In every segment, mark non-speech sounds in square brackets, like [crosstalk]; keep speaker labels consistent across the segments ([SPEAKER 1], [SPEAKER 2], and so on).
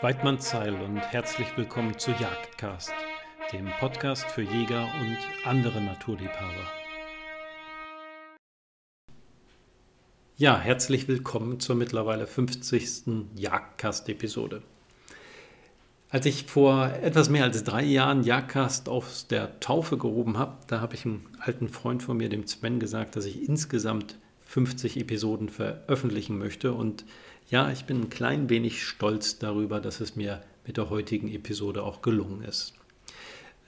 [SPEAKER 1] Weidmannszeil und herzlich willkommen zu Jagdcast, dem Podcast für Jäger und andere Naturliebhaber. Ja, herzlich willkommen zur mittlerweile 50. Jagdcast-Episode. Als ich vor etwas mehr als drei Jahren Jagdcast aus der Taufe gehoben habe, da habe ich einem alten Freund von mir, dem Sven, gesagt, dass ich insgesamt 50 Episoden veröffentlichen möchte und ja, ich bin ein klein wenig stolz darüber, dass es mir mit der heutigen Episode auch gelungen ist.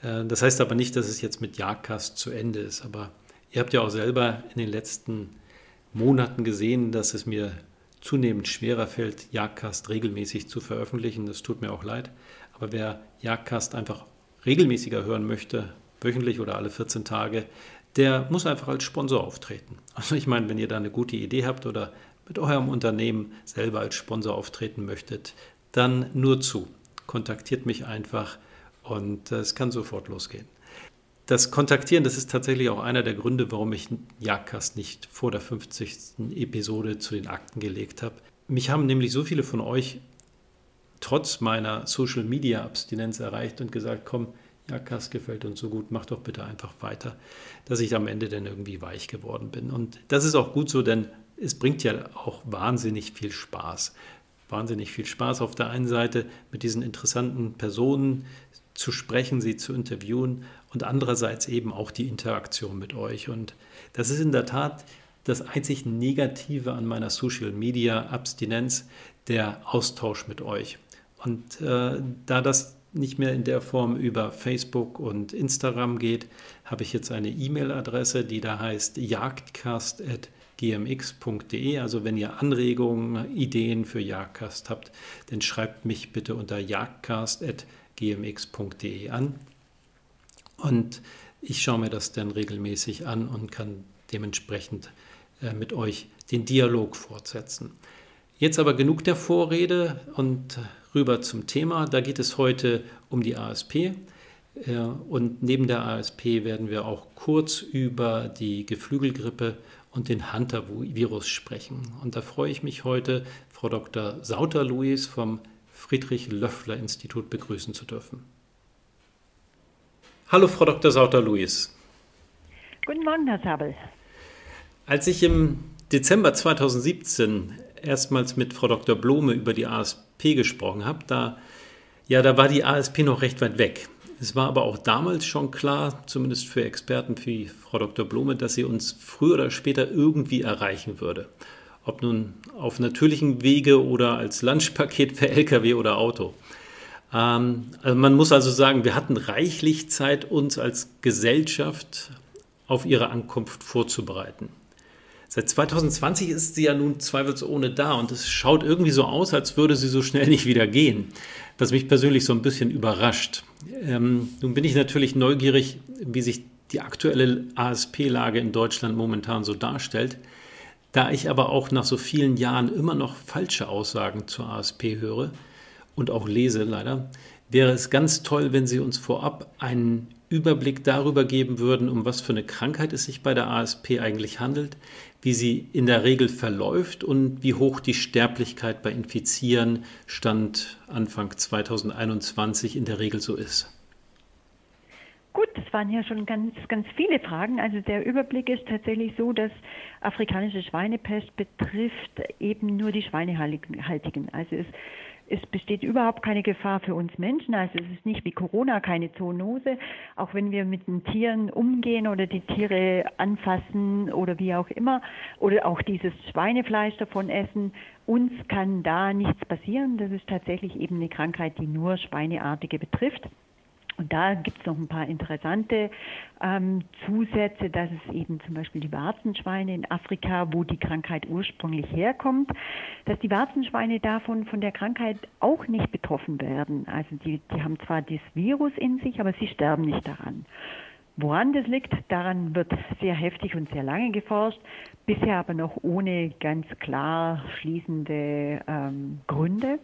[SPEAKER 1] Äh, das heißt aber nicht, dass es jetzt mit Jagdcast zu Ende ist, aber ihr habt ja auch selber in den letzten Monaten gesehen, dass es mir zunehmend schwerer fällt, Jagdcast regelmäßig zu veröffentlichen. Das tut mir auch leid. Aber wer Jagdcast einfach regelmäßiger hören möchte, wöchentlich oder alle 14 Tage, der muss einfach als Sponsor auftreten. Also ich meine, wenn ihr da eine gute Idee habt oder mit eurem Unternehmen selber als Sponsor auftreten möchtet, dann nur zu. Kontaktiert mich einfach und es kann sofort losgehen. Das Kontaktieren, das ist tatsächlich auch einer der Gründe, warum ich Jagdcast nicht vor der 50. Episode zu den Akten gelegt habe. Mich haben nämlich so viele von euch trotz meiner Social Media Abstinenz erreicht und gesagt, komm, Jagdcast gefällt uns so gut, mach doch bitte einfach weiter, dass ich am Ende dann irgendwie weich geworden bin. Und das ist auch gut so, denn es bringt ja auch wahnsinnig viel Spaß. Wahnsinnig viel Spaß auf der einen Seite mit diesen interessanten Personen zu sprechen, sie zu interviewen und andererseits eben auch die Interaktion mit euch. Und das ist in der Tat das einzig Negative an meiner Social Media Abstinenz, der Austausch mit euch. Und äh, da das nicht mehr in der Form über Facebook und Instagram geht, habe ich jetzt eine E-Mail-Adresse, die da heißt jagdcast@ gmx.de. Also wenn ihr Anregungen, Ideen für Jagdcast habt, dann schreibt mich bitte unter jagdcast.gmx.de an. Und ich schaue mir das dann regelmäßig an und kann dementsprechend äh, mit euch den Dialog fortsetzen. Jetzt aber genug der Vorrede und rüber zum Thema. Da geht es heute um die ASP. Äh, und neben der ASP werden wir auch kurz über die Geflügelgrippe und den Hunter-Virus sprechen. Und da freue ich mich heute, Frau Dr. Sauter-Louis vom Friedrich-Löffler-Institut begrüßen zu dürfen. Hallo, Frau Dr. Sauter-Louis.
[SPEAKER 2] Guten Morgen, Herr Sabel.
[SPEAKER 1] Als ich im Dezember 2017 erstmals mit Frau Dr. Blome über die ASP gesprochen habe, da, ja, da war die ASP noch recht weit weg. Es war aber auch damals schon klar, zumindest für Experten wie Frau Dr. Blume, dass sie uns früher oder später irgendwie erreichen würde. Ob nun auf natürlichem Wege oder als Lunchpaket per Lkw oder Auto. Ähm, also man muss also sagen, wir hatten reichlich Zeit, uns als Gesellschaft auf ihre Ankunft vorzubereiten. Seit 2020 ist sie ja nun zweifelsohne da und es schaut irgendwie so aus, als würde sie so schnell [laughs] nicht wieder gehen, was mich persönlich so ein bisschen überrascht. Ähm, nun bin ich natürlich neugierig, wie sich die aktuelle ASP-Lage in Deutschland momentan so darstellt. Da ich aber auch nach so vielen Jahren immer noch falsche Aussagen zur ASP höre und auch lese leider, wäre es ganz toll, wenn Sie uns vorab einen Überblick darüber geben würden, um was für eine Krankheit es sich bei der ASP eigentlich handelt, wie sie in der Regel verläuft und wie hoch die Sterblichkeit bei Infizieren Stand Anfang 2021 in der Regel so ist.
[SPEAKER 2] Gut, das waren ja schon ganz, ganz viele Fragen. Also der Überblick ist tatsächlich so, dass afrikanische Schweinepest betrifft eben nur die Schweinehaltigen. Also es es besteht überhaupt keine Gefahr für uns Menschen. Also es ist nicht wie Corona keine Zoonose. Auch wenn wir mit den Tieren umgehen oder die Tiere anfassen oder wie auch immer oder auch dieses Schweinefleisch davon essen, uns kann da nichts passieren. Das ist tatsächlich eben eine Krankheit, die nur Schweineartige betrifft. Und da gibt es noch ein paar interessante ähm, Zusätze, dass es eben zum Beispiel die Warzenschweine in Afrika, wo die Krankheit ursprünglich herkommt, dass die Warzenschweine davon von der Krankheit auch nicht betroffen werden. Also die, die haben zwar das Virus in sich, aber sie sterben nicht daran. Woran das liegt, daran wird sehr heftig und sehr lange geforscht, bisher aber noch ohne ganz klar schließende ähm, Gründe.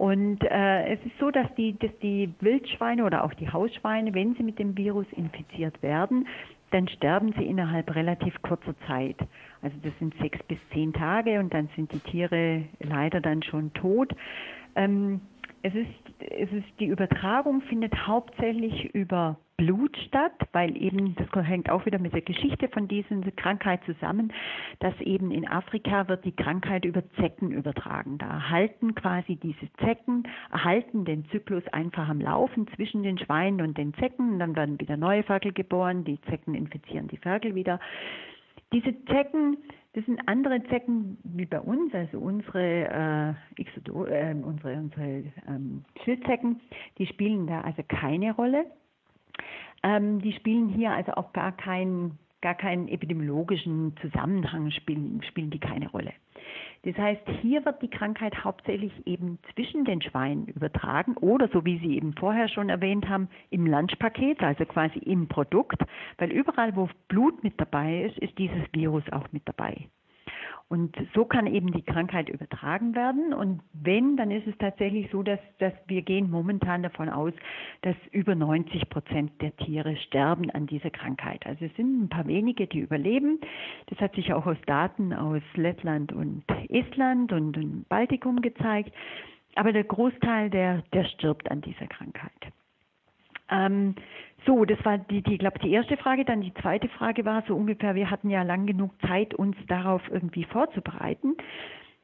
[SPEAKER 2] Und äh, es ist so, dass die, dass die Wildschweine oder auch die Hausschweine, wenn sie mit dem Virus infiziert werden, dann sterben sie innerhalb relativ kurzer Zeit. Also das sind sechs bis zehn Tage und dann sind die Tiere leider dann schon tot. Ähm, es ist, es ist, die Übertragung findet hauptsächlich über Blut statt, weil eben, das hängt auch wieder mit der Geschichte von dieser Krankheit zusammen, dass eben in Afrika wird die Krankheit über Zecken übertragen. Da erhalten quasi diese Zecken, erhalten den Zyklus einfach am Laufen zwischen den Schweinen und den Zecken. Und dann werden wieder neue Ferkel geboren, die Zecken infizieren die Ferkel wieder. Diese Zecken, das sind andere Zecken wie bei uns, also unsere, äh, Exodo, äh, unsere, unsere ähm, Schildzecken, die spielen da also keine Rolle. Ähm, die spielen hier also auch gar keinen, gar keinen epidemiologischen Zusammenhang, spielen, spielen die keine Rolle. Das heißt, hier wird die Krankheit hauptsächlich eben zwischen den Schweinen übertragen oder, so wie Sie eben vorher schon erwähnt haben, im Lunchpaket, also quasi im Produkt, weil überall, wo Blut mit dabei ist, ist dieses Virus auch mit dabei. Und so kann eben die Krankheit übertragen werden. Und wenn, dann ist es tatsächlich so, dass, dass wir gehen momentan davon aus, dass über 90 Prozent der Tiere sterben an dieser Krankheit. Also es sind ein paar wenige, die überleben. Das hat sich auch aus Daten aus Lettland und Estland und dem Baltikum gezeigt. Aber der Großteil, der, der stirbt an dieser Krankheit. Ähm, so, das war die, die glaube die erste Frage. Dann die zweite Frage war so ungefähr, wir hatten ja lang genug Zeit, uns darauf irgendwie vorzubereiten.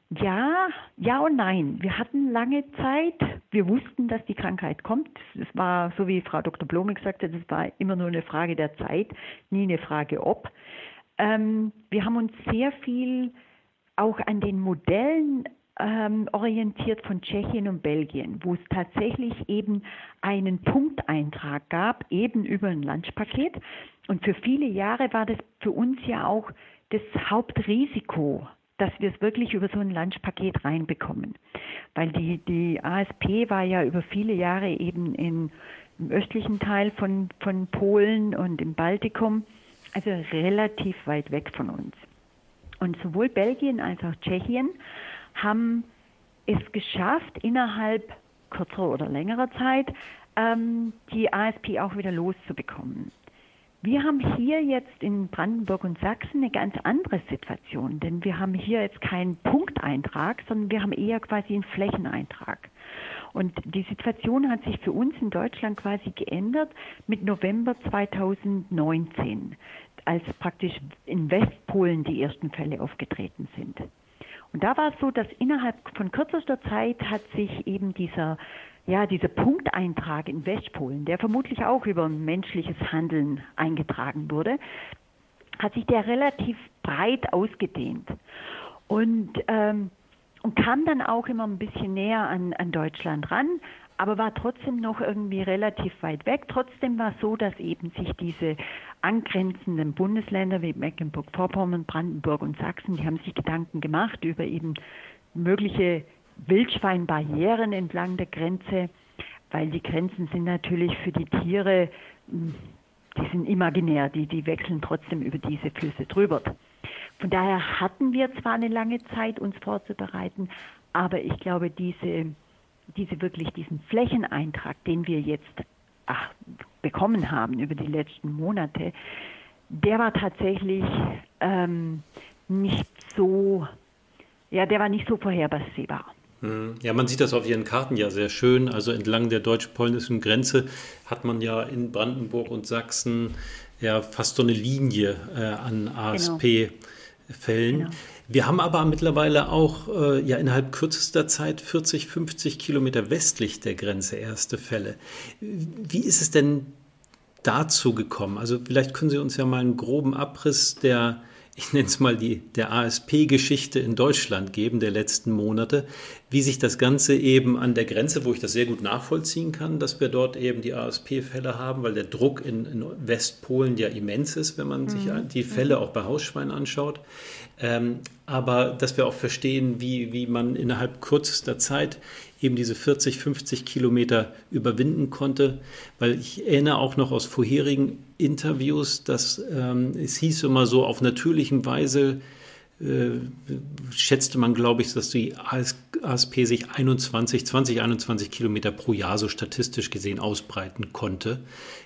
[SPEAKER 2] Ja, ja und nein. Wir hatten lange Zeit. Wir wussten, dass die Krankheit kommt. Es war, so wie Frau Dr. Blomig sagte, das war immer nur eine Frage der Zeit, nie eine Frage ob. Ähm, wir haben uns sehr viel auch an den Modellen ähm, orientiert von Tschechien und Belgien, wo es tatsächlich eben einen Punkteintrag gab, eben über ein Lunchpaket. Und für viele Jahre war das für uns ja auch das Hauptrisiko, dass wir es wirklich über so ein Lunchpaket reinbekommen. Weil die, die ASP war ja über viele Jahre eben in, im östlichen Teil von, von Polen und im Baltikum, also relativ weit weg von uns. Und sowohl Belgien als auch Tschechien haben es geschafft, innerhalb kürzerer oder längerer Zeit ähm, die ASP auch wieder loszubekommen. Wir haben hier jetzt in Brandenburg und Sachsen eine ganz andere Situation, denn wir haben hier jetzt keinen Punkteintrag, sondern wir haben eher quasi einen Flächeneintrag. Und die Situation hat sich für uns in Deutschland quasi geändert mit November 2019, als praktisch in Westpolen die ersten Fälle aufgetreten sind. Und da war es so, dass innerhalb von kürzester Zeit hat sich eben dieser, ja, dieser Punkteintrag in Westpolen, der vermutlich auch über menschliches Handeln eingetragen wurde, hat sich der relativ breit ausgedehnt. Und, ähm, und kam dann auch immer ein bisschen näher an, an Deutschland ran, aber war trotzdem noch irgendwie relativ weit weg. Trotzdem war es so, dass eben sich diese angrenzenden Bundesländer wie Mecklenburg-Vorpommern, Brandenburg und Sachsen, die haben sich Gedanken gemacht über eben mögliche Wildschweinbarrieren entlang der Grenze, weil die Grenzen sind natürlich für die Tiere, hm, die sind imaginär, die, die wechseln trotzdem über diese Flüsse drüber. Von daher hatten wir zwar eine lange Zeit, uns vorzubereiten, aber ich glaube, diese diese wirklich diesen Flächeneintrag, den wir jetzt ach, bekommen haben über die letzten Monate, der war tatsächlich ähm, nicht so, ja, der war nicht so vorhersehbar.
[SPEAKER 1] Hm. Ja, man sieht das auf Ihren Karten ja sehr schön. Also entlang der deutsch-polnischen Grenze hat man ja in Brandenburg und Sachsen ja fast so eine Linie äh, an ASP-Fällen. Genau. Wir haben aber mittlerweile auch äh, ja innerhalb kürzester Zeit 40, 50 Kilometer westlich der Grenze erste Fälle. Wie ist es denn dazu gekommen? Also vielleicht können Sie uns ja mal einen groben Abriss der ich nenne es mal die, der ASP-Geschichte in Deutschland geben, der letzten Monate, wie sich das Ganze eben an der Grenze, wo ich das sehr gut nachvollziehen kann, dass wir dort eben die ASP-Fälle haben, weil der Druck in, in, Westpolen ja immens ist, wenn man mhm. sich die Fälle auch bei Hausschweinen anschaut. Ähm, aber dass wir auch verstehen, wie, wie man innerhalb kürzester Zeit eben diese 40, 50 Kilometer überwinden konnte, weil ich erinnere auch noch aus vorherigen Interviews, dass ähm, es hieß immer so, auf natürlichen Weise äh, schätzte man, glaube ich, dass die ASP sich 21, 20, 21 Kilometer pro Jahr so statistisch gesehen ausbreiten konnte.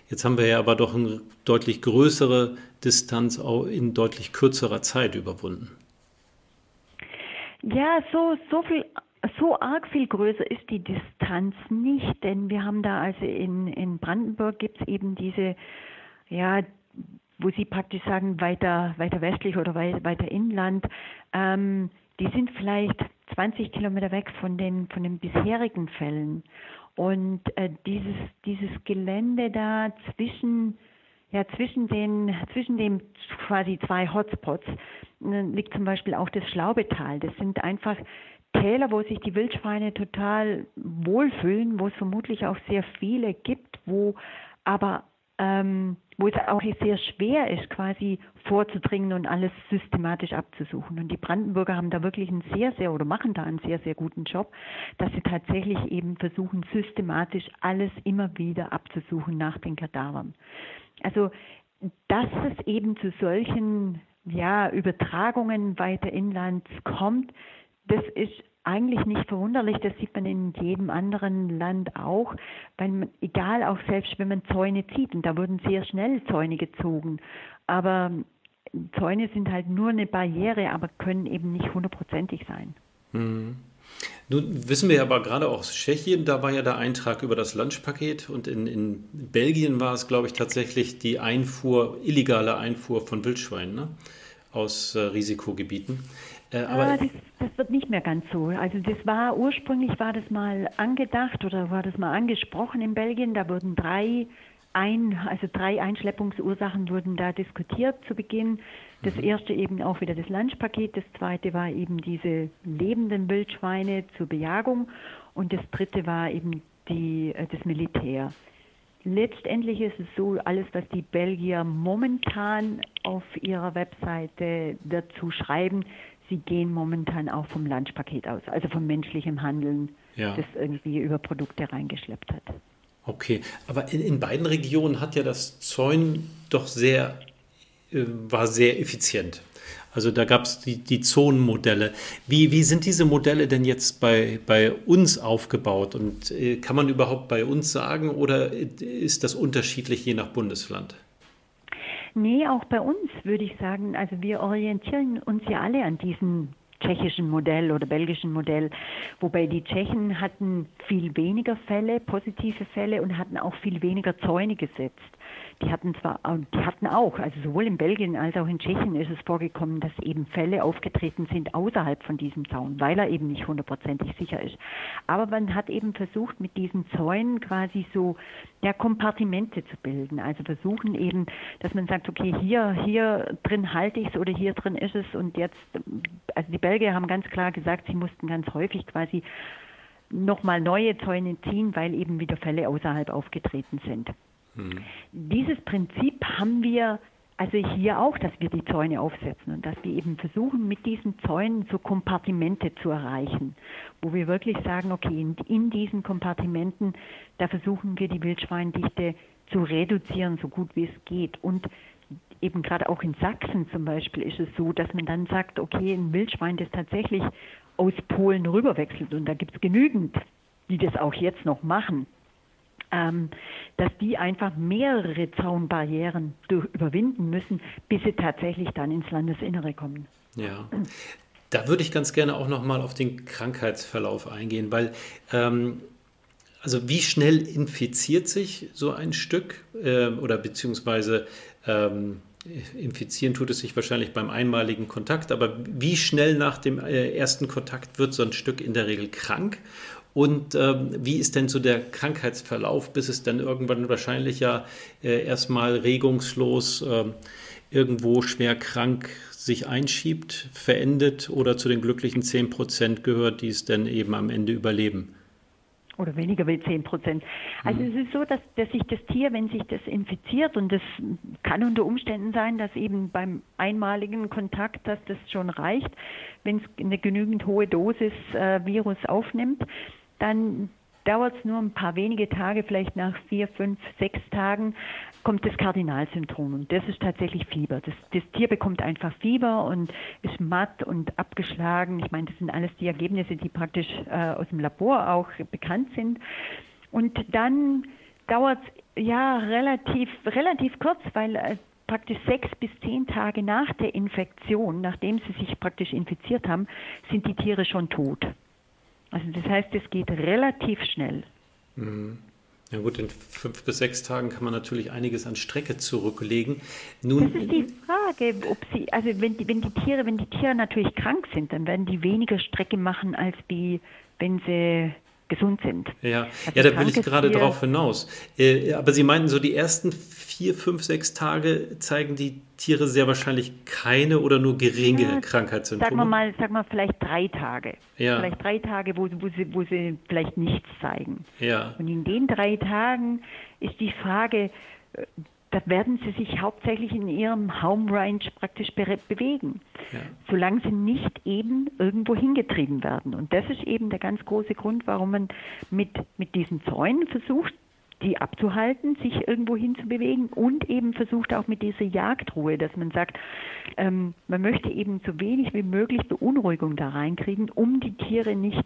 [SPEAKER 1] Jetzt haben wir ja aber doch eine deutlich größere Distanz in deutlich kürzerer Zeit überwunden.
[SPEAKER 2] Ja, so, so viel so arg viel größer ist die Distanz nicht, denn wir haben da also in, in Brandenburg gibt es eben diese, ja, wo Sie praktisch sagen, weiter, weiter westlich oder weiter inland, ähm, die sind vielleicht 20 Kilometer weg von den, von den bisherigen Fällen. Und äh, dieses, dieses Gelände da zwischen, ja, zwischen den, zwischen den quasi zwei Hotspots äh, liegt zum Beispiel auch das Schlaubetal. Das sind einfach Täler, wo sich die Wildschweine total wohlfühlen, wo es vermutlich auch sehr viele gibt, wo aber ähm, wo es auch sehr schwer ist, quasi vorzudringen und alles systematisch abzusuchen. Und die Brandenburger haben da wirklich einen sehr, sehr oder machen da einen sehr, sehr guten Job, dass sie tatsächlich eben versuchen, systematisch alles immer wieder abzusuchen nach den Kadavern. Also, dass es eben zu solchen ja, Übertragungen weiter inlands kommt, das ist eigentlich nicht verwunderlich, das sieht man in jedem anderen Land auch, weil man, egal auch selbst wenn man Zäune zieht, und da wurden sehr schnell Zäune gezogen, aber Zäune sind halt nur eine Barriere, aber können eben nicht hundertprozentig sein.
[SPEAKER 1] Hm. Nun wissen wir aber gerade aus Tschechien, da war ja der Eintrag über das Lunchpaket und in, in Belgien war es, glaube ich, tatsächlich die Einfuhr, illegale Einfuhr von Wildschweinen ne? aus äh, Risikogebieten.
[SPEAKER 2] Äh, aber ah, das, das, wird nicht mehr ganz so. Also das war ursprünglich war das mal angedacht oder war das mal angesprochen in Belgien. Da wurden drei ein, also drei Einschleppungsursachen wurden da diskutiert zu Beginn. Das mhm. erste eben auch wieder das Lunchpaket, das zweite war eben diese lebenden Wildschweine zur Bejagung und das dritte war eben die, äh, das Militär. Letztendlich ist es so, alles, was die Belgier momentan auf ihrer Webseite dazu schreiben, sie gehen momentan auch vom Lunchpaket aus, also vom menschlichen Handeln, ja. das irgendwie über Produkte reingeschleppt hat.
[SPEAKER 1] Okay, aber in, in beiden Regionen hat ja das Zäun doch sehr, äh, war sehr effizient. Also da gab es die, die Zonenmodelle. Wie, wie sind diese Modelle denn jetzt bei, bei uns aufgebaut? Und äh, kann man überhaupt bei uns sagen oder ist das unterschiedlich je nach Bundesland?
[SPEAKER 2] Nee, auch bei uns würde ich sagen, also wir orientieren uns ja alle an diesem tschechischen Modell oder belgischen Modell, wobei die Tschechen hatten viel weniger Fälle, positive Fälle und hatten auch viel weniger Zäune gesetzt die hatten zwar, die hatten auch, also sowohl in Belgien als auch in Tschechien ist es vorgekommen, dass eben Fälle aufgetreten sind außerhalb von diesem Zaun, weil er eben nicht hundertprozentig sicher ist. Aber man hat eben versucht, mit diesen Zäunen quasi so ja, Kompartimente zu bilden. Also versuchen eben, dass man sagt, okay, hier, hier drin halte ich es oder hier drin ist es und jetzt, also die Belgier haben ganz klar gesagt, sie mussten ganz häufig quasi nochmal neue Zäune ziehen, weil eben wieder Fälle außerhalb aufgetreten sind. Dieses Prinzip haben wir also hier auch, dass wir die Zäune aufsetzen und dass wir eben versuchen, mit diesen Zäunen so Kompartimente zu erreichen, wo wir wirklich sagen, okay, in, in diesen Kompartimenten, da versuchen wir die Wildschweindichte zu reduzieren, so gut wie es geht. Und eben gerade auch in Sachsen zum Beispiel ist es so, dass man dann sagt, okay, ein Wildschwein, das tatsächlich aus Polen rüberwechselt und da gibt es genügend, die das auch jetzt noch machen, dass die einfach mehrere Zaunbarrieren überwinden müssen, bis sie tatsächlich dann ins Landesinnere kommen.
[SPEAKER 1] Ja. Da würde ich ganz gerne auch nochmal auf den Krankheitsverlauf eingehen, weil ähm, also wie schnell infiziert sich so ein Stück äh, oder beziehungsweise ähm, infizieren tut es sich wahrscheinlich beim einmaligen Kontakt, aber wie schnell nach dem äh, ersten Kontakt wird so ein Stück in der Regel krank und ähm, wie ist denn so der Krankheitsverlauf, bis es dann irgendwann wahrscheinlich ja äh, erstmal regungslos äh, irgendwo schwer krank sich einschiebt, verendet oder zu den glücklichen 10 Prozent gehört, die es dann eben am Ende überleben?
[SPEAKER 2] oder weniger wie 10 Prozent. Also mhm. es ist so, dass, dass sich das Tier, wenn sich das infiziert, und das kann unter Umständen sein, dass eben beim einmaligen Kontakt, dass das schon reicht, wenn es eine genügend hohe Dosis äh, Virus aufnimmt, dann dauert es nur ein paar wenige Tage, vielleicht nach vier, fünf, sechs Tagen, kommt das Kardinalsyndrom. Und das ist tatsächlich Fieber. Das, das Tier bekommt einfach Fieber und ist matt und abgeschlagen. Ich meine, das sind alles die Ergebnisse, die praktisch äh, aus dem Labor auch bekannt sind. Und dann dauert es ja relativ, relativ kurz, weil äh, praktisch sechs bis zehn Tage nach der Infektion, nachdem sie sich praktisch infiziert haben, sind die Tiere schon tot. Also das heißt, es geht relativ schnell.
[SPEAKER 1] Mhm. Ja gut, in fünf bis sechs Tagen kann man natürlich einiges an Strecke zurücklegen.
[SPEAKER 2] Nun, das ist die Frage, ob sie, also wenn die, wenn die Tiere, wenn die Tiere natürlich krank sind, dann werden die weniger Strecke machen, als die, wenn sie gesund sind.
[SPEAKER 1] Ja, also ja da will ich gerade drauf hinaus. Äh, aber Sie meinten so, die ersten vier, fünf, sechs Tage zeigen die Tiere sehr wahrscheinlich keine oder nur geringe ja, Krankheitssymptome.
[SPEAKER 2] Sagen wir mal, sagen wir vielleicht drei Tage. Ja. Vielleicht drei Tage, wo, wo, sie, wo sie vielleicht nichts zeigen.
[SPEAKER 1] Ja.
[SPEAKER 2] Und in den drei Tagen ist die Frage, äh, da werden sie sich hauptsächlich in ihrem Home Range praktisch be bewegen, ja. solange sie nicht eben irgendwo hingetrieben werden. Und das ist eben der ganz große Grund, warum man mit, mit diesen Zäunen versucht, die abzuhalten, sich irgendwo hin zu bewegen und eben versucht auch mit dieser Jagdruhe, dass man sagt, ähm, man möchte eben so wenig wie möglich Beunruhigung da reinkriegen, um die Tiere nicht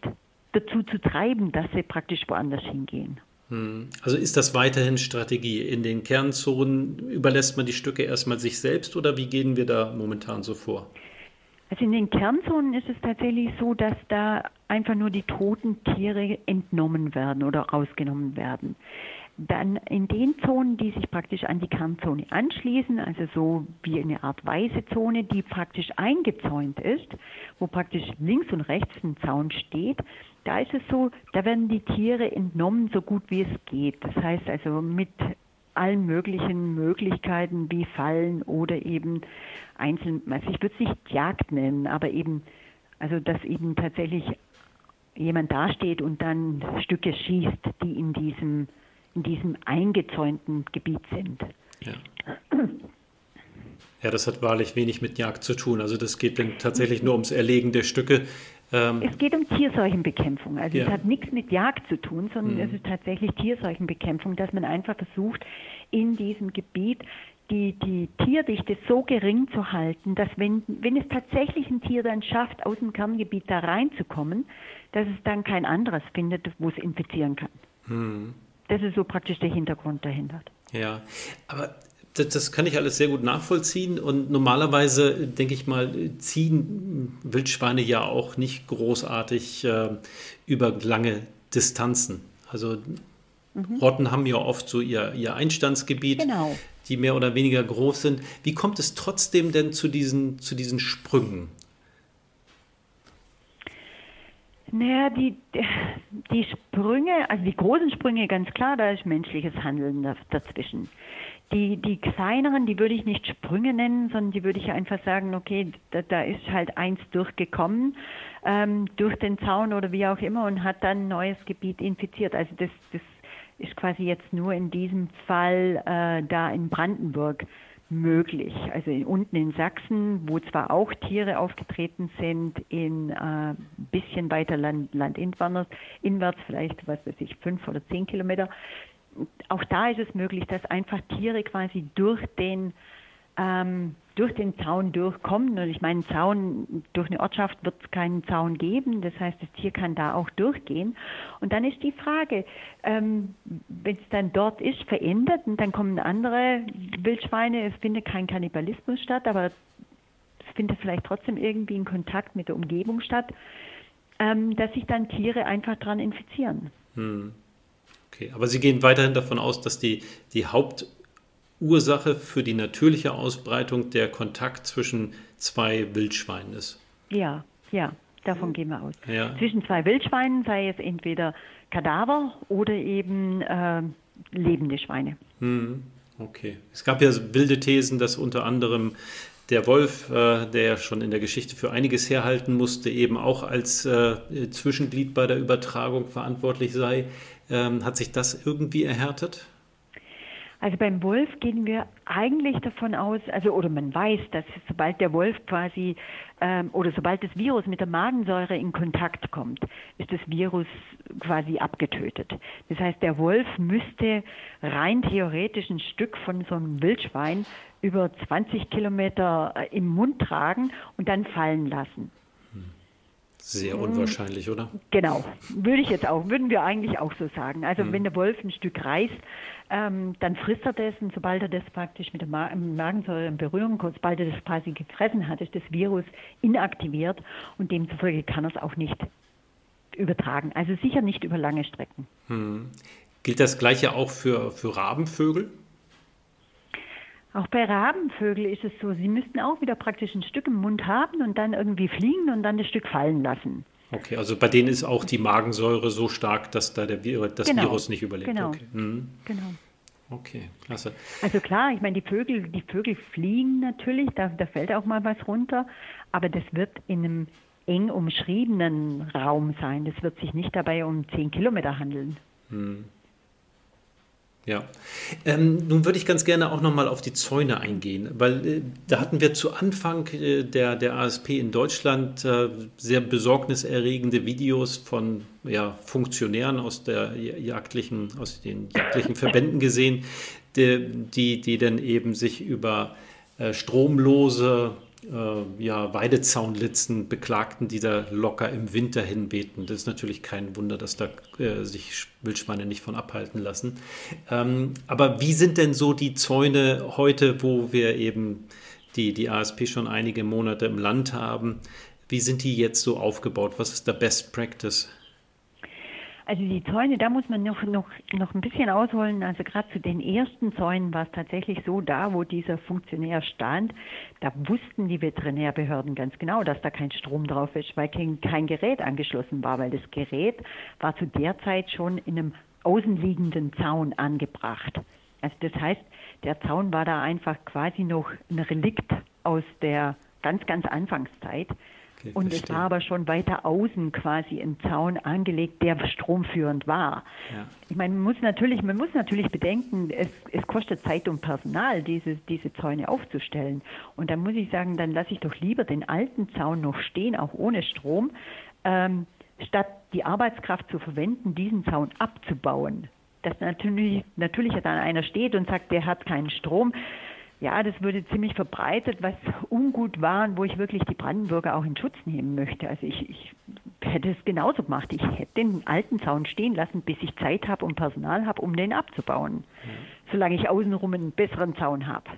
[SPEAKER 2] dazu zu treiben, dass sie praktisch woanders hingehen.
[SPEAKER 1] Hm. Also ist das weiterhin Strategie? In den Kernzonen überlässt man die Stücke erstmal sich selbst oder wie gehen wir da momentan so vor?
[SPEAKER 2] Also in den Kernzonen ist es tatsächlich so, dass da einfach nur die toten Tiere entnommen werden oder rausgenommen werden. Dann in den Zonen, die sich praktisch an die Kernzone anschließen, also so wie eine Art weiße Zone, die praktisch eingezäunt ist, wo praktisch links und rechts ein Zaun steht, da ist es so, da werden die Tiere entnommen, so gut wie es geht. Das heißt also mit allen möglichen Möglichkeiten wie Fallen oder eben einzeln, also ich würde es nicht Jagd nennen, aber eben, also dass eben tatsächlich jemand dasteht und dann Stücke schießt, die in diesem in diesem eingezäunten Gebiet sind.
[SPEAKER 1] Ja. ja, das hat wahrlich wenig mit Jagd zu tun. Also das geht dann tatsächlich nur ums Erlegen der Stücke.
[SPEAKER 2] Ähm, es geht um Tierseuchenbekämpfung. Also ja. es hat nichts mit Jagd zu tun, sondern mhm. es ist tatsächlich Tierseuchenbekämpfung, dass man einfach versucht, in diesem Gebiet die, die Tierdichte so gering zu halten, dass wenn, wenn es tatsächlich ein Tier dann schafft, aus dem Kerngebiet da reinzukommen, dass es dann kein anderes findet, wo es infizieren kann. Mhm. Das ist so praktisch der Hintergrund dahinter.
[SPEAKER 1] Ja, aber das, das, kann ich alles sehr gut nachvollziehen und normalerweise, denke ich mal, ziehen Wildschweine ja auch nicht großartig äh, über lange Distanzen. Also mhm. Rotten haben ja oft so ihr, ihr Einstandsgebiet, genau. die mehr oder weniger groß sind. Wie kommt es trotzdem denn zu diesen, zu diesen Sprüngen?
[SPEAKER 2] Naja, die, die Sprünge, also die großen Sprünge, ganz klar, da ist menschliches Handeln dazwischen. Die, die kleineren, die würde ich nicht Sprünge nennen, sondern die würde ich einfach sagen, okay, da, da ist halt eins durchgekommen ähm, durch den Zaun oder wie auch immer und hat dann ein neues Gebiet infiziert. Also das, das ist quasi jetzt nur in diesem Fall äh, da in Brandenburg möglich. Also in, unten in Sachsen, wo zwar auch Tiere aufgetreten sind, in äh, bisschen weiter land, landinwärts, inwärts vielleicht, was weiß ich, fünf oder zehn Kilometer. Auch da ist es möglich, dass einfach Tiere quasi durch den ähm, durch den Zaun durchkommen. Und ich meine, Zaun, durch eine Ortschaft wird es keinen Zaun geben. Das heißt, das Tier kann da auch durchgehen. Und dann ist die Frage, ähm, wenn es dann dort ist, verändert und dann kommen andere Wildschweine, es findet kein Kannibalismus statt, aber es findet vielleicht trotzdem irgendwie ein Kontakt mit der Umgebung statt, ähm, dass sich dann Tiere einfach daran infizieren. Hm.
[SPEAKER 1] Okay, aber Sie gehen weiterhin davon aus, dass die, die Haupt- Ursache für die natürliche Ausbreitung der Kontakt zwischen zwei Wildschweinen ist.
[SPEAKER 2] Ja, ja, davon gehen wir aus. Ja. Zwischen zwei Wildschweinen sei es entweder Kadaver oder eben äh, lebende Schweine.
[SPEAKER 1] Hm, okay. Es gab ja wilde Thesen, dass unter anderem der Wolf, äh, der ja schon in der Geschichte für einiges herhalten musste, eben auch als äh, Zwischenglied bei der Übertragung verantwortlich sei. Ähm, hat sich das irgendwie erhärtet?
[SPEAKER 2] Also beim Wolf gehen wir eigentlich davon aus, also oder man weiß, dass sobald der Wolf quasi ähm, oder sobald das Virus mit der Magensäure in Kontakt kommt, ist das Virus quasi abgetötet. Das heißt, der Wolf müsste rein theoretisch ein Stück von so einem Wildschwein über 20 Kilometer äh, im Mund tragen und dann fallen lassen.
[SPEAKER 1] Sehr unwahrscheinlich, oder?
[SPEAKER 2] Genau, würde ich jetzt auch, würden wir eigentlich auch so sagen. Also hm. wenn der Wolf ein Stück reißt, ähm, dann frisst er das und sobald er das praktisch mit der Ma Magensäure in Berührung kommt, sobald er das quasi gefressen hat, ist das Virus inaktiviert und demzufolge kann er es auch nicht übertragen. Also sicher nicht über lange Strecken. Hm.
[SPEAKER 1] Gilt das Gleiche auch für, für Rabenvögel?
[SPEAKER 2] Auch bei Rabenvögeln ist es so, sie müssten auch wieder praktisch ein Stück im Mund haben und dann irgendwie fliegen und dann das Stück fallen lassen.
[SPEAKER 1] Okay, also bei denen ist auch die Magensäure so stark, dass da der Vir das genau. Virus nicht überlebt.
[SPEAKER 2] Genau.
[SPEAKER 1] Okay.
[SPEAKER 2] Mhm. genau.
[SPEAKER 1] Okay, klasse.
[SPEAKER 2] Also klar, ich meine, die Vögel, die Vögel fliegen natürlich, da, da fällt auch mal was runter, aber das wird in einem eng umschriebenen Raum sein. Das wird sich nicht dabei um zehn Kilometer handeln. Hm.
[SPEAKER 1] Ja, ähm, nun würde ich ganz gerne auch nochmal auf die Zäune eingehen, weil äh, da hatten wir zu Anfang äh, der, der ASP in Deutschland äh, sehr besorgniserregende Videos von ja, Funktionären aus, der jagdlichen, aus den jagdlichen Verbänden gesehen, die, die, die dann eben sich über äh, stromlose äh, ja, Weidezaunlitzen beklagten, die da locker im Winter hinbeten. Das ist natürlich kein Wunder, dass da äh, sich Wildschweine nicht von abhalten lassen. Ähm, aber wie sind denn so die Zäune heute, wo wir eben die, die ASP schon einige Monate im Land haben? Wie sind die jetzt so aufgebaut? Was ist der Best Practice?
[SPEAKER 2] Also die Zäune, da muss man noch, noch, noch ein bisschen ausholen. Also gerade zu den ersten Zäunen war es tatsächlich so, da wo dieser Funktionär stand, da wussten die Veterinärbehörden ganz genau, dass da kein Strom drauf ist, weil kein, kein Gerät angeschlossen war, weil das Gerät war zu der Zeit schon in einem außenliegenden Zaun angebracht. Also das heißt, der Zaun war da einfach quasi noch ein Relikt aus der ganz, ganz Anfangszeit. Okay, und verstehe. es war aber schon weiter außen quasi ein Zaun angelegt, der stromführend war. Ja. Ich meine, man muss natürlich, man muss natürlich bedenken, es, es kostet Zeit und Personal, diese, diese Zäune aufzustellen. Und dann muss ich sagen, dann lasse ich doch lieber den alten Zaun noch stehen, auch ohne Strom, ähm, statt die Arbeitskraft zu verwenden, diesen Zaun abzubauen. Dass natürlich, natürlich dann einer steht und sagt, der hat keinen Strom ja, das würde ziemlich verbreitet, was ungut war und wo ich wirklich die Brandenburger auch in Schutz nehmen möchte. Also ich, ich hätte es genauso gemacht. Ich hätte den alten Zaun stehen lassen, bis ich Zeit habe und Personal habe, um den abzubauen. Ja. Solange ich außenrum einen besseren Zaun habe.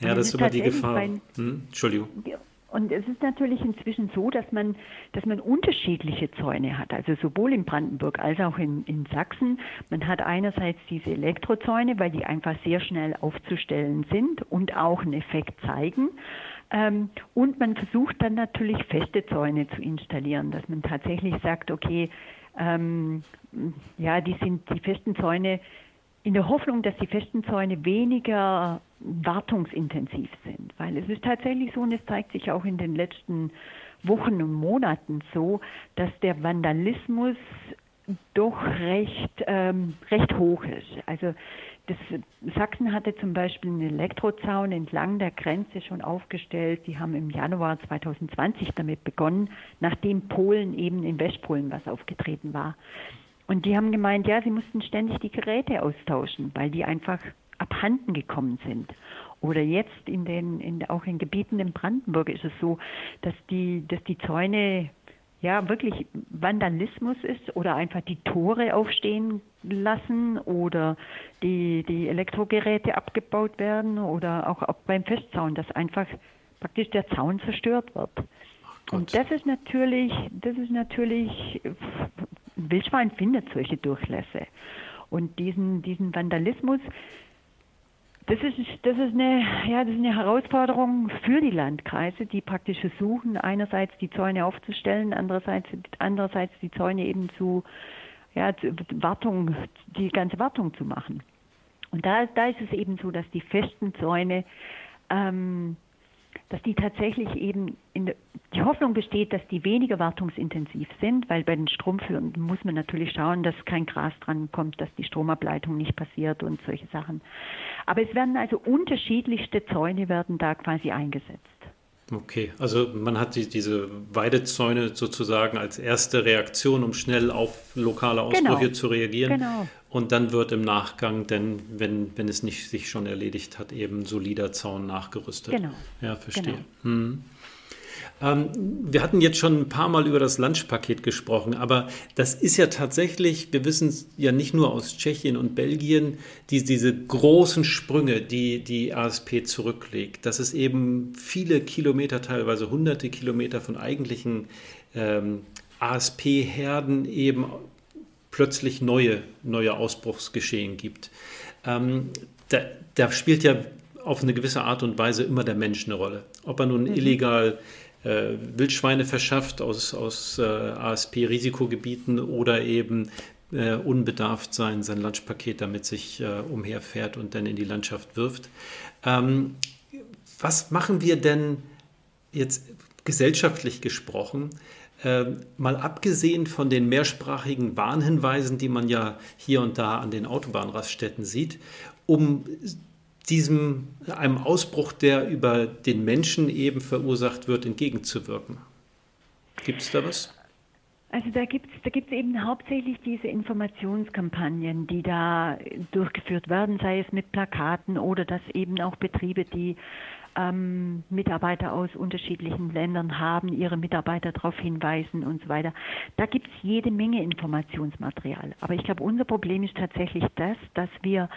[SPEAKER 1] Ja, das ist immer die Gefahr. Mein, hm? Entschuldigung.
[SPEAKER 2] Und es ist natürlich inzwischen so, dass man, dass man unterschiedliche Zäune hat, also sowohl in Brandenburg als auch in, in Sachsen. Man hat einerseits diese Elektrozäune, weil die einfach sehr schnell aufzustellen sind und auch einen Effekt zeigen. Ähm, und man versucht dann natürlich feste Zäune zu installieren, dass man tatsächlich sagt, okay, ähm, ja, die sind die festen Zäune in der Hoffnung, dass die festen Zäune weniger wartungsintensiv sind. Weil es ist tatsächlich so, und es zeigt sich auch in den letzten Wochen und Monaten so, dass der Vandalismus doch recht, ähm, recht hoch ist. Also das, Sachsen hatte zum Beispiel einen Elektrozaun entlang der Grenze schon aufgestellt. Die haben im Januar 2020 damit begonnen, nachdem Polen eben in Westpolen was aufgetreten war. Und die haben gemeint, ja, sie mussten ständig die Geräte austauschen, weil die einfach abhanden gekommen sind. Oder jetzt in den, in, auch in Gebieten in Brandenburg ist es so, dass die, dass die Zäune ja wirklich Vandalismus ist oder einfach die Tore aufstehen lassen oder die, die Elektrogeräte abgebaut werden oder auch, auch beim Festzaun, dass einfach praktisch der Zaun zerstört wird. Und das ist natürlich, das ist natürlich Wildschwein findet solche Durchlässe. Und diesen, diesen Vandalismus, das ist, das, ist eine, ja, das ist eine Herausforderung für die Landkreise, die praktisch versuchen, einerseits die Zäune aufzustellen, andererseits, andererseits die Zäune eben zu, ja, zu Wartung, die ganze Wartung zu machen. Und da, da ist es eben so, dass die festen Zäune ähm, dass die tatsächlich eben in die Hoffnung besteht, dass die weniger wartungsintensiv sind, weil bei den Stromführenden muss man natürlich schauen, dass kein Gras dran kommt, dass die Stromableitung nicht passiert und solche Sachen. Aber es werden also unterschiedlichste Zäune werden da quasi eingesetzt.
[SPEAKER 1] Okay, also man hat die, diese Weidezäune sozusagen als erste Reaktion, um schnell auf lokale Ausbrüche genau. zu reagieren. Genau. Und dann wird im Nachgang, denn wenn, wenn es nicht sich schon erledigt hat, eben solider Zaun nachgerüstet.
[SPEAKER 2] Genau.
[SPEAKER 1] Ja, verstehe. Genau. Hm. Ähm, wir hatten jetzt schon ein paar Mal über das Lunchpaket gesprochen, aber das ist ja tatsächlich, wir wissen es ja nicht nur aus Tschechien und Belgien, die, diese großen Sprünge, die die ASP zurücklegt, dass es eben viele Kilometer, teilweise hunderte Kilometer von eigentlichen ähm, ASP-Herden eben plötzlich neue, neue Ausbruchsgeschehen gibt. Ähm, da, da, spielt ja auf eine gewisse Art und Weise immer der Mensch eine Rolle. Ob er nun mhm. illegal äh, Wildschweine verschafft aus, aus äh, ASP-Risikogebieten oder eben äh, unbedarft sein, sein Lunchpaket damit sich äh, umherfährt und dann in die Landschaft wirft. Ähm, was machen wir denn jetzt gesellschaftlich gesprochen, äh, mal abgesehen von den mehrsprachigen Warnhinweisen, die man ja hier und da an den Autobahnraststätten sieht, um diesem einem Ausbruch, der über den Menschen eben verursacht wird, entgegenzuwirken? Gibt es da was?
[SPEAKER 2] Also da gibt es da gibt's eben hauptsächlich diese Informationskampagnen, die da durchgeführt werden, sei es mit Plakaten oder dass eben auch Betriebe, die ähm, Mitarbeiter aus unterschiedlichen Ländern haben, ihre Mitarbeiter darauf hinweisen und so weiter. Da gibt es jede Menge Informationsmaterial. Aber ich glaube, unser Problem ist tatsächlich das, dass wir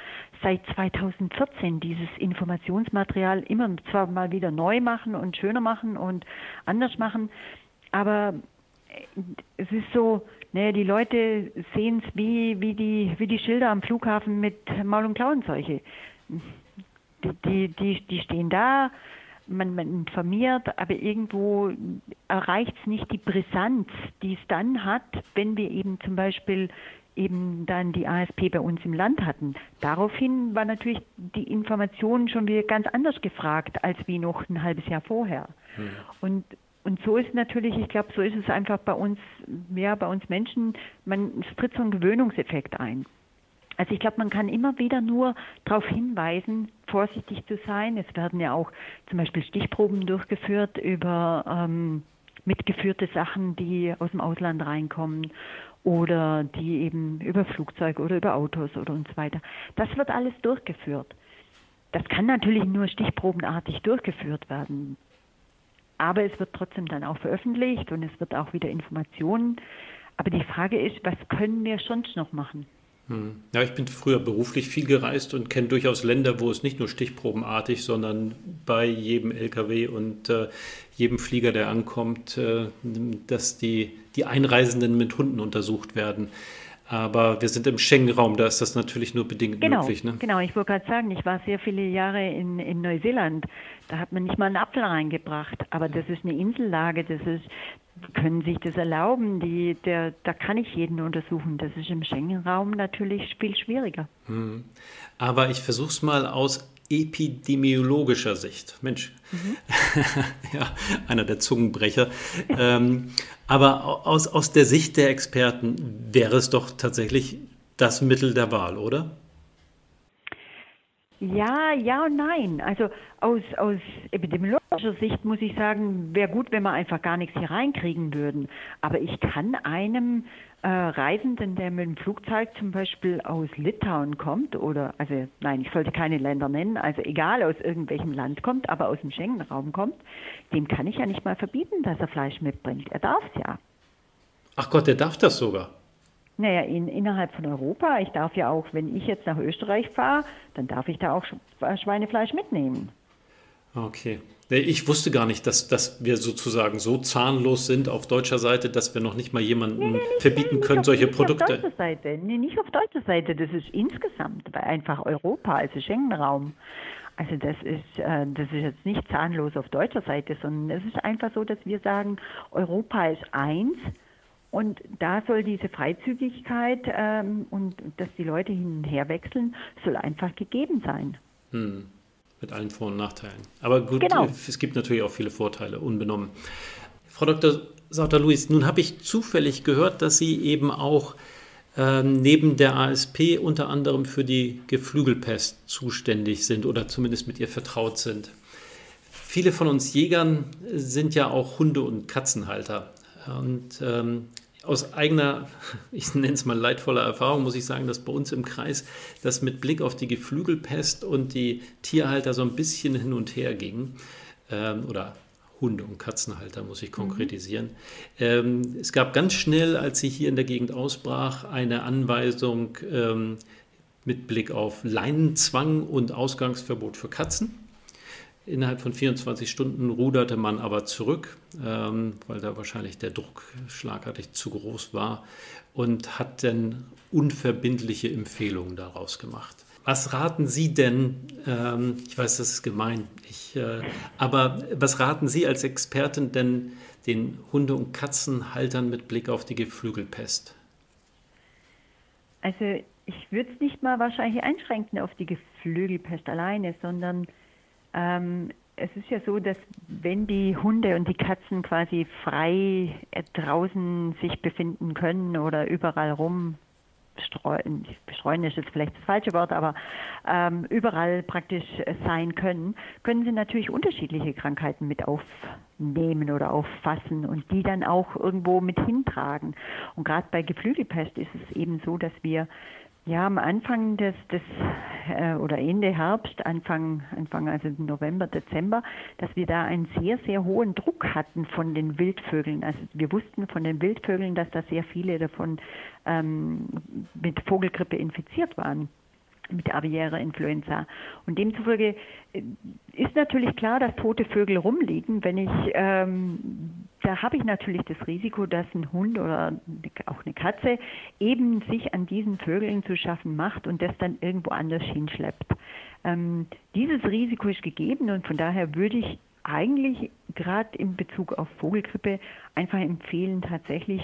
[SPEAKER 2] seit 2014 dieses Informationsmaterial immer zwar mal wieder neu machen und schöner machen und anders machen, aber es ist so, naja, die Leute sehen es wie, wie, die, wie die Schilder am Flughafen mit Maul- und Klauenseuche. Die, die, die stehen da, man, man informiert, aber irgendwo erreicht es nicht die Brisanz, die es dann hat, wenn wir eben zum Beispiel eben dann die ASP bei uns im Land hatten. Daraufhin war natürlich die Information schon wieder ganz anders gefragt, als wie noch ein halbes Jahr vorher. Hm. Und und so ist natürlich, ich glaube, so ist es einfach bei uns, ja, bei uns Menschen, man es tritt so ein Gewöhnungseffekt ein. Also ich glaube, man kann immer wieder nur darauf hinweisen, vorsichtig zu sein. Es werden ja auch zum Beispiel Stichproben durchgeführt über ähm, mitgeführte Sachen, die aus dem Ausland reinkommen oder die eben über Flugzeuge oder über Autos oder und so weiter. Das wird alles durchgeführt. Das kann natürlich nur stichprobenartig durchgeführt werden. Aber es wird trotzdem dann auch veröffentlicht und es wird auch wieder Informationen. Aber die Frage ist, was können wir sonst noch machen?
[SPEAKER 1] Hm. Ja, ich bin früher beruflich viel gereist und kenne durchaus Länder, wo es nicht nur stichprobenartig, sondern bei jedem LKW und äh, jedem Flieger, der ankommt, äh, dass die, die Einreisenden mit Hunden untersucht werden. Aber wir sind im Schengen-Raum, da ist das natürlich nur bedingt
[SPEAKER 2] genau,
[SPEAKER 1] möglich.
[SPEAKER 2] Ne? Genau, ich wollte gerade sagen, ich war sehr viele Jahre in, in Neuseeland. Da hat man nicht mal einen Apfel reingebracht. Aber das ist eine Insellage, das ist, können sich das erlauben. Die, der, da kann ich jeden untersuchen. Das ist im Schengen-Raum natürlich viel schwieriger.
[SPEAKER 1] Hm. Aber ich versuche es mal aus epidemiologischer Sicht. Mensch, mhm. [laughs] ja, einer der Zungenbrecher. ähm, aber aus, aus der Sicht der Experten wäre es doch tatsächlich das Mittel der Wahl, oder?
[SPEAKER 2] Ja, ja und nein. Also aus, aus epidemiologischer Sicht muss ich sagen, wäre gut, wenn wir einfach gar nichts hier reinkriegen würden. Aber ich kann einem äh, Reisenden, der mit dem Flugzeug zum Beispiel aus Litauen kommt oder, also nein, ich sollte keine Länder nennen, also egal aus irgendwelchem Land kommt, aber aus dem Schengen-Raum kommt, dem kann ich ja nicht mal verbieten, dass er Fleisch mitbringt. Er darf es ja.
[SPEAKER 1] Ach Gott, der darf das sogar.
[SPEAKER 2] Naja, in, innerhalb von Europa. Ich darf ja auch, wenn ich jetzt nach Österreich fahre, dann darf ich da auch Schweinefleisch mitnehmen.
[SPEAKER 1] Okay. Ich wusste gar nicht, dass, dass wir sozusagen so zahnlos sind auf deutscher Seite, dass wir noch nicht mal jemanden nee, nee, nicht, verbieten können, auf, solche Produkte. Nicht
[SPEAKER 2] auf deutscher Seite. Nee, nicht auf deutscher Seite. Das ist insgesamt weil einfach Europa, also Schengen-Raum. Also das ist, äh, das ist jetzt nicht zahnlos auf deutscher Seite, sondern es ist einfach so, dass wir sagen, Europa ist eins und da soll diese Freizügigkeit ähm, und dass die Leute hin und her wechseln, soll einfach gegeben sein.
[SPEAKER 1] Hm. Mit allen Vor- und Nachteilen. Aber gut, genau. es gibt natürlich auch viele Vorteile, unbenommen. Frau Dr. Sauter-Luis, nun habe ich zufällig gehört, dass Sie eben auch ähm, neben der ASP unter anderem für die Geflügelpest zuständig sind oder zumindest mit ihr vertraut sind. Viele von uns Jägern sind ja auch Hunde- und Katzenhalter. Und ähm, aus eigener, [laughs] ich nenne es mal leidvoller Erfahrung, muss ich sagen, dass bei uns im Kreis das mit Blick auf die Geflügelpest und die Tierhalter so ein bisschen hin und her ging. Ähm, oder Hunde- und Katzenhalter, muss ich mhm. konkretisieren. Mhm. Ähm, es gab ganz schnell, als sie hier in der Gegend ausbrach, eine Anweisung ähm, mit Blick auf Leinenzwang und Ausgangsverbot für Katzen. Innerhalb von 24 Stunden ruderte man aber zurück, ähm, weil da wahrscheinlich der Druck schlagartig zu groß war und hat dann unverbindliche Empfehlungen daraus gemacht. Was raten Sie denn, ähm, ich weiß, das ist gemein, ich, äh, aber was raten Sie als Expertin denn den Hunde- und Katzenhaltern mit Blick auf die Geflügelpest?
[SPEAKER 2] Also ich würde es nicht mal wahrscheinlich einschränken auf die Geflügelpest alleine, sondern ähm, es ist ja so, dass wenn die Hunde und die Katzen quasi frei draußen sich befinden können oder überall rum streuen, streuen ist jetzt vielleicht das falsche Wort, aber ähm, überall praktisch sein können, können sie natürlich unterschiedliche Krankheiten mit aufnehmen oder auffassen und die dann auch irgendwo mit hintragen. Und gerade bei Geflügelpest ist es eben so, dass wir ja, am Anfang des, des äh, oder Ende Herbst, Anfang, Anfang also November, Dezember, dass wir da einen sehr, sehr hohen Druck hatten von den Wildvögeln. Also wir wussten von den Wildvögeln, dass da sehr viele davon ähm, mit Vogelgrippe infiziert waren mit aviärer Influenza. Und demzufolge äh, ist natürlich klar, dass tote Vögel rumliegen. Wenn ich, ähm, da habe ich natürlich das Risiko, dass ein Hund oder auch eine Katze eben sich an diesen Vögeln zu schaffen macht und das dann irgendwo anders hinschleppt. Ähm, dieses Risiko ist gegeben und von daher würde ich eigentlich gerade in Bezug auf Vogelgrippe einfach empfehlen, tatsächlich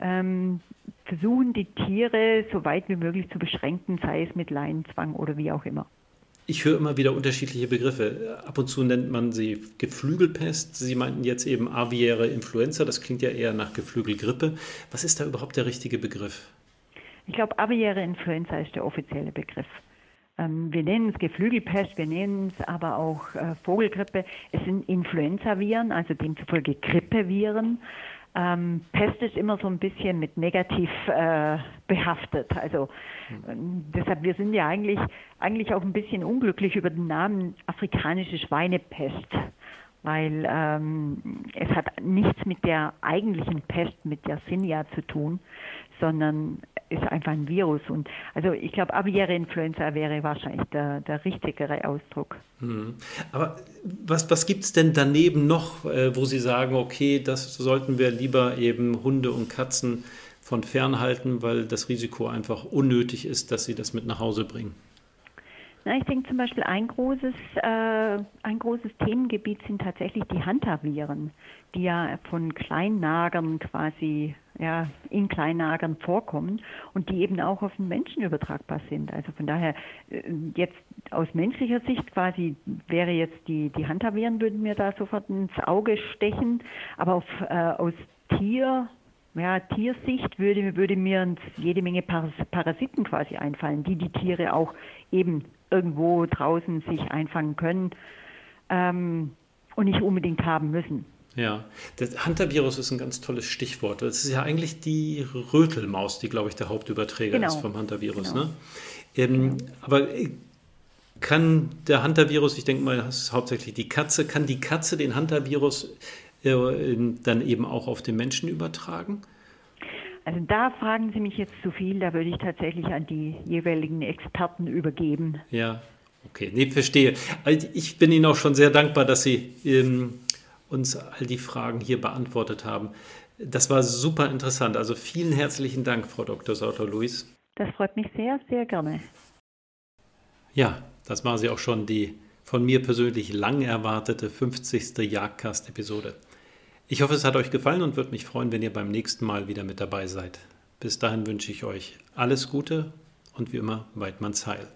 [SPEAKER 2] ähm, versuchen, die Tiere so weit wie möglich zu beschränken, sei es mit Leinenzwang oder wie auch immer.
[SPEAKER 1] Ich höre immer wieder unterschiedliche Begriffe. Ab und zu nennt man sie Geflügelpest. Sie meinten jetzt eben aviäre Influenza. Das klingt ja eher nach Geflügelgrippe. Was ist da überhaupt der richtige Begriff?
[SPEAKER 2] Ich glaube, aviäre Influenza ist der offizielle Begriff. Ähm, wir nennen es Geflügelpest, wir nennen es aber auch äh, Vogelgrippe. Es sind Influenzaviren, also demzufolge Grippeviren. Ähm, Pest ist immer so ein bisschen mit negativ äh, behaftet. Also äh, deshalb, wir sind ja eigentlich, eigentlich auch ein bisschen unglücklich über den Namen afrikanische Schweinepest, weil ähm, es hat nichts mit der eigentlichen Pest, mit der Sinja zu tun, sondern ist einfach ein Virus. Und also ich glaube, aviäre Influenza wäre wahrscheinlich der, der richtigere Ausdruck.
[SPEAKER 1] Hm. Aber was, was gibt es denn daneben noch, äh, wo Sie sagen, okay, das sollten wir lieber eben Hunde und Katzen von fernhalten, weil das Risiko einfach unnötig ist, dass sie das mit nach Hause bringen?
[SPEAKER 2] Na, ich denke zum Beispiel ein großes, äh, ein großes Themengebiet sind tatsächlich die Hantaviren, die ja von Kleinnagern quasi ja, in Kleinnagern vorkommen und die eben auch auf den Menschen übertragbar sind. Also von daher äh, jetzt aus menschlicher Sicht quasi wäre jetzt die, die Hantaviren würden mir da sofort ins Auge stechen, aber auf, äh, aus Tier ja, Tiersicht würde, würde mir jede Menge Parasiten quasi einfallen, die die Tiere auch eben irgendwo draußen sich einfangen können ähm, und nicht unbedingt haben müssen.
[SPEAKER 1] Ja, das Hunter-Virus ist ein ganz tolles Stichwort. Das ist ja eigentlich die Rötelmaus, die, glaube ich, der Hauptüberträger genau. ist vom Hunter-Virus. Genau. Ne? Ähm, genau. Aber äh, kann der Hunter-Virus, ich denke mal, das ist hauptsächlich die Katze, kann die Katze den Hunter-Virus äh, dann eben auch auf den Menschen übertragen?
[SPEAKER 2] Also da fragen Sie mich jetzt zu viel, da würde ich tatsächlich an die jeweiligen Experten übergeben.
[SPEAKER 1] Ja, okay, nee, verstehe. Also ich bin Ihnen auch schon sehr dankbar, dass Sie ähm, uns all die Fragen hier beantwortet haben. Das war super interessant. Also vielen herzlichen Dank, Frau Dr. Sauter-Luis.
[SPEAKER 2] Das freut mich sehr, sehr gerne.
[SPEAKER 1] Ja, das war sie auch schon, die von mir persönlich lang erwartete 50. Jagdcast-Episode. Ich hoffe, es hat euch gefallen und würde mich freuen, wenn ihr beim nächsten Mal wieder mit dabei seid. Bis dahin wünsche ich euch alles Gute und wie immer Weidmanns Heil.